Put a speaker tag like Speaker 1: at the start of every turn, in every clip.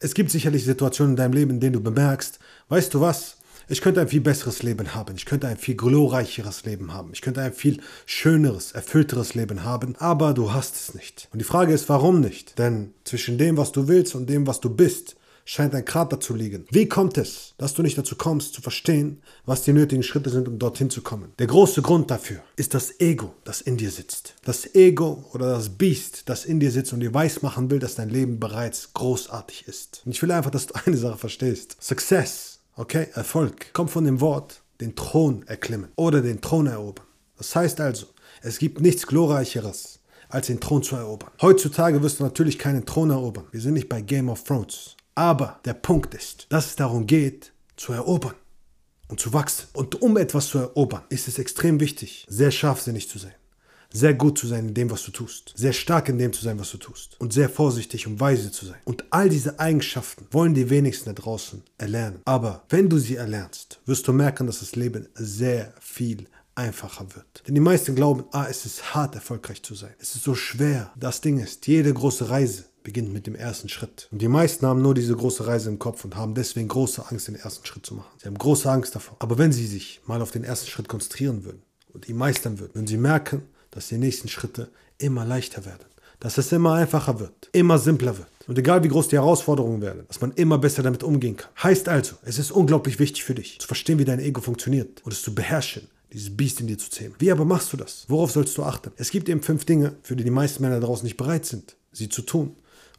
Speaker 1: Es gibt sicherlich Situationen in deinem Leben, in denen du bemerkst, weißt du was? Ich könnte ein viel besseres Leben haben. Ich könnte ein viel glorreicheres Leben haben. Ich könnte ein viel schöneres, erfüllteres Leben haben. Aber du hast es nicht. Und die Frage ist, warum nicht? Denn zwischen dem, was du willst und dem, was du bist, scheint ein Krater zu liegen. Wie kommt es, dass du nicht dazu kommst, zu verstehen, was die nötigen Schritte sind, um dorthin zu kommen? Der große Grund dafür ist das Ego, das in dir sitzt. Das Ego oder das Biest, das in dir sitzt und dir weismachen will, dass dein Leben bereits großartig ist. Und ich will einfach, dass du eine Sache verstehst. Success, okay, Erfolg, kommt von dem Wort, den Thron erklimmen oder den Thron erobern. Das heißt also, es gibt nichts Glorreicheres, als den Thron zu erobern. Heutzutage wirst du natürlich keinen Thron erobern. Wir sind nicht bei Game of Thrones. Aber der Punkt ist, dass es darum geht, zu erobern und zu wachsen. Und um etwas zu erobern, ist es extrem wichtig, sehr scharfsinnig zu sein. Sehr gut zu sein in dem, was du tust. Sehr stark in dem zu sein, was du tust. Und sehr vorsichtig und weise zu sein. Und all diese Eigenschaften wollen die wenigsten da draußen erlernen. Aber wenn du sie erlernst, wirst du merken, dass das Leben sehr viel einfacher wird. Denn die meisten glauben, ah, es ist hart, erfolgreich zu sein. Es ist so schwer. Das Ding ist, jede große Reise beginnt mit dem ersten Schritt. Und die meisten haben nur diese große Reise im Kopf und haben deswegen große Angst, den ersten Schritt zu machen. Sie haben große Angst davor. Aber wenn sie sich mal auf den ersten Schritt konzentrieren würden und ihn meistern würden, würden sie merken, dass die nächsten Schritte immer leichter werden. Dass es immer einfacher wird, immer simpler wird. Und egal wie groß die Herausforderungen werden, dass man immer besser damit umgehen kann. Heißt also, es ist unglaublich wichtig für dich, zu verstehen, wie dein Ego funktioniert und es zu beherrschen, dieses Biest in dir zu zähmen. Wie aber machst du das? Worauf sollst du achten? Es gibt eben fünf Dinge, für die die meisten Männer draußen nicht bereit sind, sie zu tun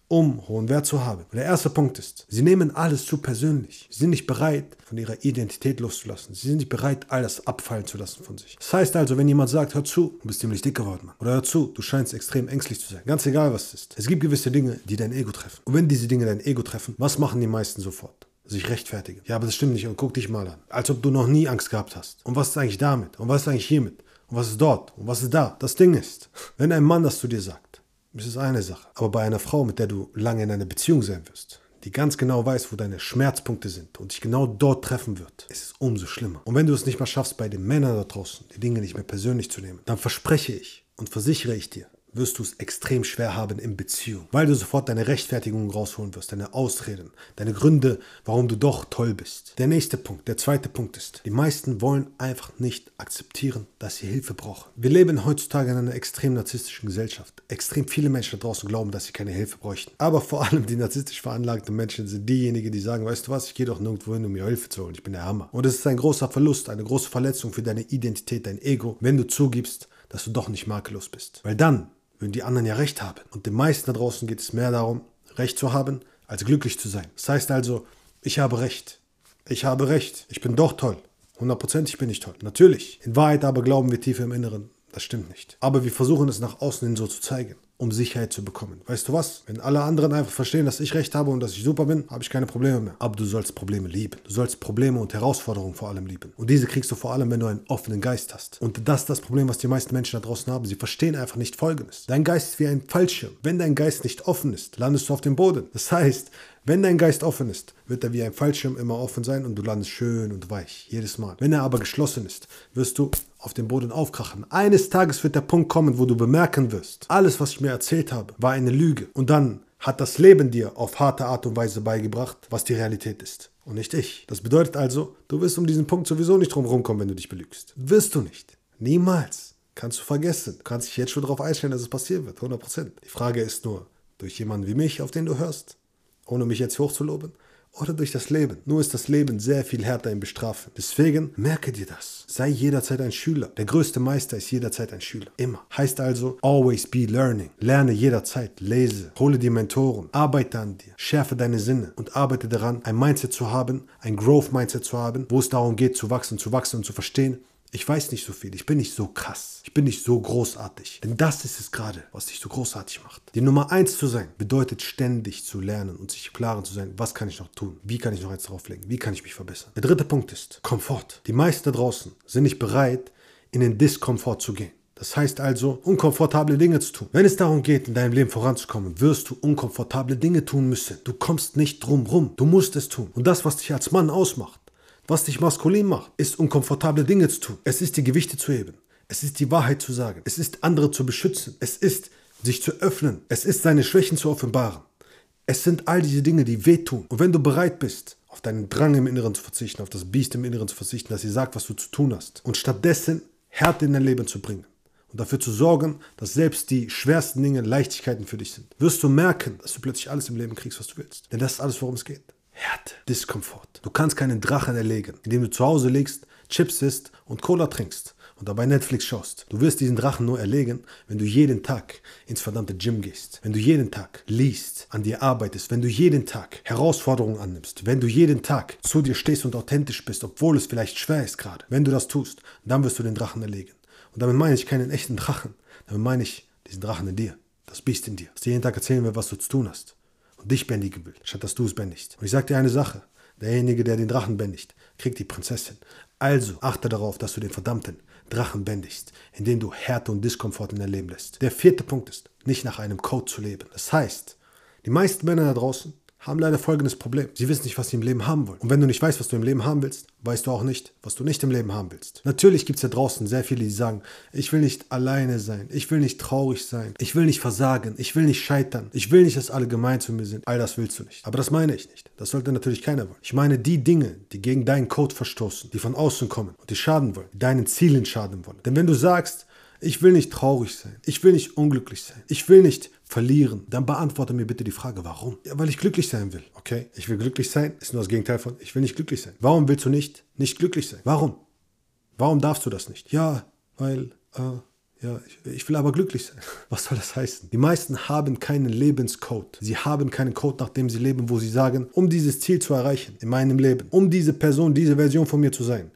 Speaker 1: um hohen Wert zu haben. Und der erste Punkt ist, sie nehmen alles zu persönlich. Sie sind nicht bereit, von ihrer Identität loszulassen. Sie sind nicht bereit, alles abfallen zu lassen von sich. Das heißt also, wenn jemand sagt, hör zu, du bist ziemlich dick geworden, Mann. Oder hör zu, du scheinst extrem ängstlich zu sein. Ganz egal, was es ist. Es gibt gewisse Dinge, die dein Ego treffen. Und wenn diese Dinge dein Ego treffen, was machen die meisten sofort? sich rechtfertigen. Ja, aber das stimmt nicht und guck dich mal an. Als ob du noch nie Angst gehabt hast. Und was ist eigentlich damit? Und was ist eigentlich hiermit? Und was ist dort? Und was ist da? Das Ding ist, wenn ein Mann das zu dir sagt, das ist eine Sache. Aber bei einer Frau, mit der du lange in einer Beziehung sein wirst, die ganz genau weiß, wo deine Schmerzpunkte sind und dich genau dort treffen wird, ist es umso schlimmer. Und wenn du es nicht mal schaffst, bei den Männern da draußen die Dinge nicht mehr persönlich zu nehmen, dann verspreche ich und versichere ich dir, wirst du es extrem schwer haben in Beziehung, weil du sofort deine Rechtfertigung rausholen wirst, deine Ausreden, deine Gründe, warum du doch toll bist. Der nächste Punkt, der zweite Punkt ist, die meisten wollen einfach nicht akzeptieren, dass sie Hilfe brauchen. Wir leben heutzutage in einer extrem narzisstischen Gesellschaft. Extrem viele Menschen da draußen glauben, dass sie keine Hilfe bräuchten. Aber vor allem die narzisstisch veranlagten Menschen sind diejenigen, die sagen, weißt du was, ich gehe doch nirgendwo hin, um mir Hilfe zu holen, ich bin der Hammer. Und es ist ein großer Verlust, eine große Verletzung für deine Identität, dein Ego, wenn du zugibst, dass du doch nicht makellos bist. Weil dann würden die anderen ja recht haben. Und den meisten da draußen geht es mehr darum, recht zu haben, als glücklich zu sein. Das heißt also, ich habe recht. Ich habe recht. Ich bin doch toll. Hundertprozentig bin ich toll. Natürlich. In Wahrheit aber glauben wir tief im Inneren, das stimmt nicht. Aber wir versuchen es nach außen hin so zu zeigen um Sicherheit zu bekommen. Weißt du was? Wenn alle anderen einfach verstehen, dass ich recht habe und dass ich super bin, habe ich keine Probleme mehr. Aber du sollst Probleme lieben. Du sollst Probleme und Herausforderungen vor allem lieben. Und diese kriegst du vor allem, wenn du einen offenen Geist hast. Und das ist das Problem, was die meisten Menschen da draußen haben. Sie verstehen einfach nicht Folgendes. Dein Geist ist wie ein Fallschirm. Wenn dein Geist nicht offen ist, landest du auf dem Boden. Das heißt, wenn dein Geist offen ist, wird er wie ein Fallschirm immer offen sein und du landest schön und weich, jedes Mal. Wenn er aber geschlossen ist, wirst du auf dem Boden aufkrachen. Eines Tages wird der Punkt kommen, wo du bemerken wirst, alles, was ich mir erzählt habe, war eine Lüge. Und dann hat das Leben dir auf harte Art und Weise beigebracht, was die Realität ist. Und nicht ich. Das bedeutet also, du wirst um diesen Punkt sowieso nicht drum rumkommen, wenn du dich belügst. Wirst du nicht. Niemals. Kannst du vergessen. Du kannst dich jetzt schon darauf einstellen, dass es passieren wird. 100%. Die Frage ist nur, durch jemanden wie mich, auf den du hörst, ohne mich jetzt hochzuloben, oder durch das Leben. Nur ist das Leben sehr viel härter im Bestrafen. Deswegen merke dir das. Sei jederzeit ein Schüler. Der größte Meister ist jederzeit ein Schüler. Immer. Heißt also, always be learning. Lerne jederzeit. Lese. Hole dir Mentoren. Arbeite an dir. Schärfe deine Sinne und arbeite daran, ein Mindset zu haben, ein Growth-Mindset zu haben, wo es darum geht, zu wachsen, zu wachsen und zu verstehen, ich weiß nicht so viel, ich bin nicht so krass, ich bin nicht so großartig. Denn das ist es gerade, was dich so großartig macht. Die Nummer eins zu sein bedeutet ständig zu lernen und sich klaren zu sein, was kann ich noch tun, wie kann ich noch eins drauflegen, wie kann ich mich verbessern. Der dritte Punkt ist Komfort. Die meisten da draußen sind nicht bereit, in den Diskomfort zu gehen. Das heißt also, unkomfortable Dinge zu tun. Wenn es darum geht, in deinem Leben voranzukommen, wirst du unkomfortable Dinge tun müssen. Du kommst nicht drum rum. Du musst es tun. Und das, was dich als Mann ausmacht, was dich maskulin macht, ist unkomfortable Dinge zu tun. Es ist die Gewichte zu heben. Es ist die Wahrheit zu sagen. Es ist andere zu beschützen. Es ist sich zu öffnen. Es ist seine Schwächen zu offenbaren. Es sind all diese Dinge, die wehtun. Und wenn du bereit bist, auf deinen Drang im Inneren zu verzichten, auf das Biest im Inneren zu verzichten, dass sie sagt, was du zu tun hast, und stattdessen Härte in dein Leben zu bringen und dafür zu sorgen, dass selbst die schwersten Dinge Leichtigkeiten für dich sind, wirst du merken, dass du plötzlich alles im Leben kriegst, was du willst. Denn das ist alles, worum es geht. Härte, Diskomfort. Du kannst keinen Drachen erlegen, indem du zu Hause liegst, Chips isst und Cola trinkst und dabei Netflix schaust. Du wirst diesen Drachen nur erlegen, wenn du jeden Tag ins verdammte Gym gehst, wenn du jeden Tag liest, an dir arbeitest, wenn du jeden Tag Herausforderungen annimmst, wenn du jeden Tag zu dir stehst und authentisch bist, obwohl es vielleicht schwer ist gerade. Wenn du das tust, dann wirst du den Drachen erlegen. Und damit meine ich keinen echten Drachen, damit meine ich diesen Drachen in dir, das Biest in dir, das dir jeden Tag erzählen will, was du zu tun hast und dich bändigen will, statt dass du es bändigst. Und ich sage dir eine Sache, derjenige, der den Drachen bändigt, kriegt die Prinzessin. Also achte darauf, dass du den verdammten Drachen bändigst, indem du Härte und Diskomfort in dein Leben lässt. Der vierte Punkt ist, nicht nach einem Code zu leben. Das heißt, die meisten Männer da draußen haben leider folgendes Problem. Sie wissen nicht, was sie im Leben haben wollen. Und wenn du nicht weißt, was du im Leben haben willst, weißt du auch nicht, was du nicht im Leben haben willst. Natürlich gibt es ja draußen sehr viele, die sagen, ich will nicht alleine sein, ich will nicht traurig sein, ich will nicht versagen, ich will nicht scheitern, ich will nicht, dass alle gemein zu mir sind. All das willst du nicht. Aber das meine ich nicht. Das sollte natürlich keiner wollen. Ich meine die Dinge, die gegen deinen Code verstoßen, die von außen kommen und die schaden wollen, die deinen Zielen schaden wollen. Denn wenn du sagst, ich will nicht traurig sein. Ich will nicht unglücklich sein. Ich will nicht verlieren. Dann beantworte mir bitte die Frage, warum? Ja, weil ich glücklich sein will. Okay? Ich will glücklich sein, ist nur das Gegenteil von, ich will nicht glücklich sein. Warum willst du nicht nicht glücklich sein? Warum? Warum darfst du das nicht? Ja, weil, äh, ja, ich, ich, will aber glücklich sein. Was soll das heißen? Die meisten haben keinen Lebenscode. Sie haben keinen Code, nach dem sie leben, wo sie sagen, um dieses Ziel zu erreichen in meinem Leben, um diese Person, diese Version von mir zu sein,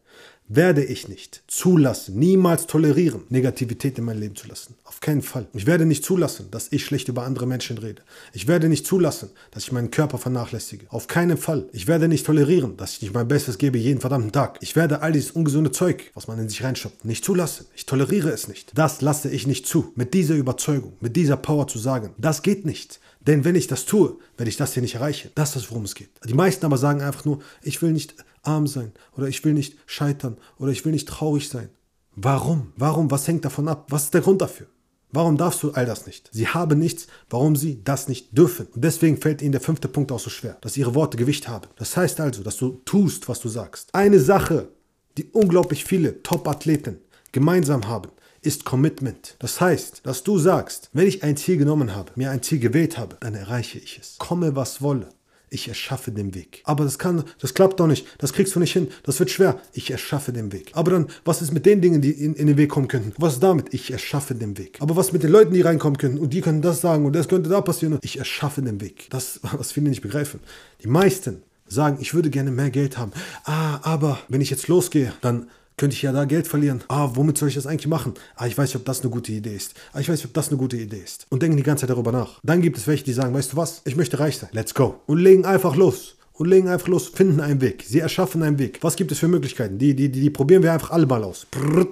Speaker 1: werde ich nicht zulassen, niemals tolerieren, Negativität in mein Leben zu lassen. Auf keinen Fall. Ich werde nicht zulassen, dass ich schlecht über andere Menschen rede. Ich werde nicht zulassen, dass ich meinen Körper vernachlässige. Auf keinen Fall. Ich werde nicht tolerieren, dass ich nicht mein Bestes gebe jeden verdammten Tag. Ich werde all dieses ungesunde Zeug, was man in sich reinschoppt, nicht zulassen. Ich toleriere es nicht. Das lasse ich nicht zu. Mit dieser Überzeugung, mit dieser Power zu sagen, das geht nicht. Denn wenn ich das tue, werde ich das hier nicht erreichen. Das ist worum es geht. Die meisten aber sagen einfach nur, ich will nicht arm sein oder ich will nicht scheitern oder ich will nicht traurig sein. Warum? Warum? Was hängt davon ab? Was ist der Grund dafür? Warum darfst du all das nicht? Sie haben nichts, warum sie das nicht dürfen. Und deswegen fällt ihnen der fünfte Punkt auch so schwer, dass ihre Worte Gewicht haben. Das heißt also, dass du tust, was du sagst. Eine Sache, die unglaublich viele Top-Athleten gemeinsam haben, ist Commitment. Das heißt, dass du sagst, wenn ich ein Ziel genommen habe, mir ein Ziel gewählt habe, dann erreiche ich es. Komme, was wolle. Ich erschaffe den Weg. Aber das kann, das klappt doch nicht. Das kriegst du nicht hin. Das wird schwer. Ich erschaffe den Weg. Aber dann, was ist mit den Dingen, die in, in den Weg kommen könnten? Was ist damit? Ich erschaffe den Weg. Aber was mit den Leuten, die reinkommen können und die können das sagen und das könnte da passieren? Ich erschaffe den Weg. Das, was viele nicht begreifen. Die meisten sagen, ich würde gerne mehr Geld haben. Ah, aber wenn ich jetzt losgehe, dann könnte ich ja da Geld verlieren. Ah, womit soll ich das eigentlich machen? Ah, ich weiß nicht, ob das eine gute Idee ist. Ah, ich weiß nicht, ob das eine gute Idee ist. Und denken die ganze Zeit darüber nach. Dann gibt es welche, die sagen, weißt du was? Ich möchte reich sein. Let's go. Und legen einfach los und legen einfach los, finden einen Weg. Sie erschaffen einen Weg. Was gibt es für Möglichkeiten? Die, die, die, die probieren wir einfach alle mal aus.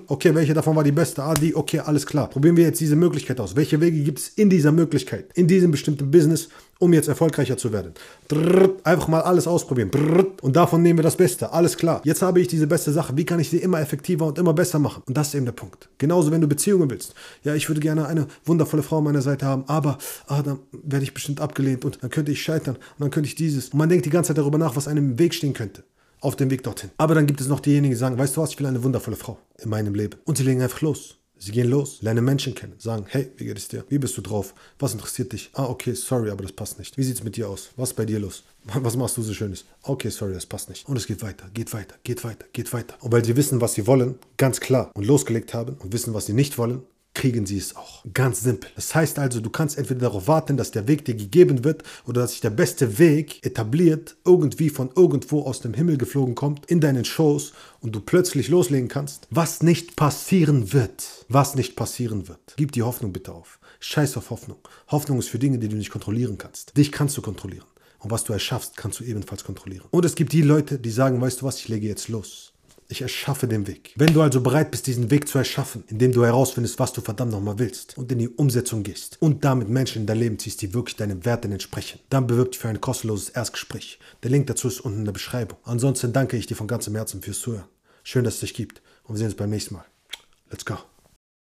Speaker 1: Okay, welche davon war die beste? Ah, die, okay, alles klar. Probieren wir jetzt diese Möglichkeit aus. Welche Wege gibt es in dieser Möglichkeit, in diesem bestimmten Business, um jetzt erfolgreicher zu werden? Einfach mal alles ausprobieren. Und davon nehmen wir das Beste. Alles klar. Jetzt habe ich diese beste Sache. Wie kann ich sie immer effektiver und immer besser machen? Und das ist eben der Punkt. Genauso, wenn du Beziehungen willst. Ja, ich würde gerne eine wundervolle Frau an meiner Seite haben, aber ah, dann werde ich bestimmt abgelehnt und dann könnte ich scheitern und dann könnte ich dieses. Und man denkt die ganze Zeit darüber nach, was einem im Weg stehen könnte. Auf dem Weg dorthin. Aber dann gibt es noch diejenigen, die sagen, weißt du was, ich will eine wundervolle Frau in meinem Leben. Und sie legen einfach los. Sie gehen los, lernen Menschen kennen, sagen, hey, wie geht es dir? Wie bist du drauf? Was interessiert dich? Ah, okay, sorry, aber das passt nicht. Wie sieht es mit dir aus? Was ist bei dir los? Was machst du so Schönes? Okay, sorry, das passt nicht. Und es geht weiter, geht weiter, geht weiter, geht weiter. Und weil sie wissen, was sie wollen, ganz klar, und losgelegt haben und wissen, was sie nicht wollen, kriegen sie es auch. Ganz simpel. Das heißt also, du kannst entweder darauf warten, dass der Weg dir gegeben wird oder dass sich der beste Weg etabliert, irgendwie von irgendwo aus dem Himmel geflogen kommt, in deinen Shows und du plötzlich loslegen kannst. Was nicht passieren wird. Was nicht passieren wird. Gib die Hoffnung bitte auf. Scheiß auf Hoffnung. Hoffnung ist für Dinge, die du nicht kontrollieren kannst. Dich kannst du kontrollieren. Und was du erschaffst, kannst du ebenfalls kontrollieren. Und es gibt die Leute, die sagen, weißt du was, ich lege jetzt los. Ich erschaffe den Weg. Wenn du also bereit bist, diesen Weg zu erschaffen, indem du herausfindest, was du verdammt nochmal willst und in die Umsetzung gehst und damit Menschen in dein Leben ziehst, die wirklich deinen Werten entsprechen, dann bewirb dich für ein kostenloses Erstgespräch. Der Link dazu ist unten in der Beschreibung. Ansonsten danke ich dir von ganzem Herzen fürs Zuhören. Schön, dass es dich gibt und wir sehen uns beim nächsten Mal. Let's go.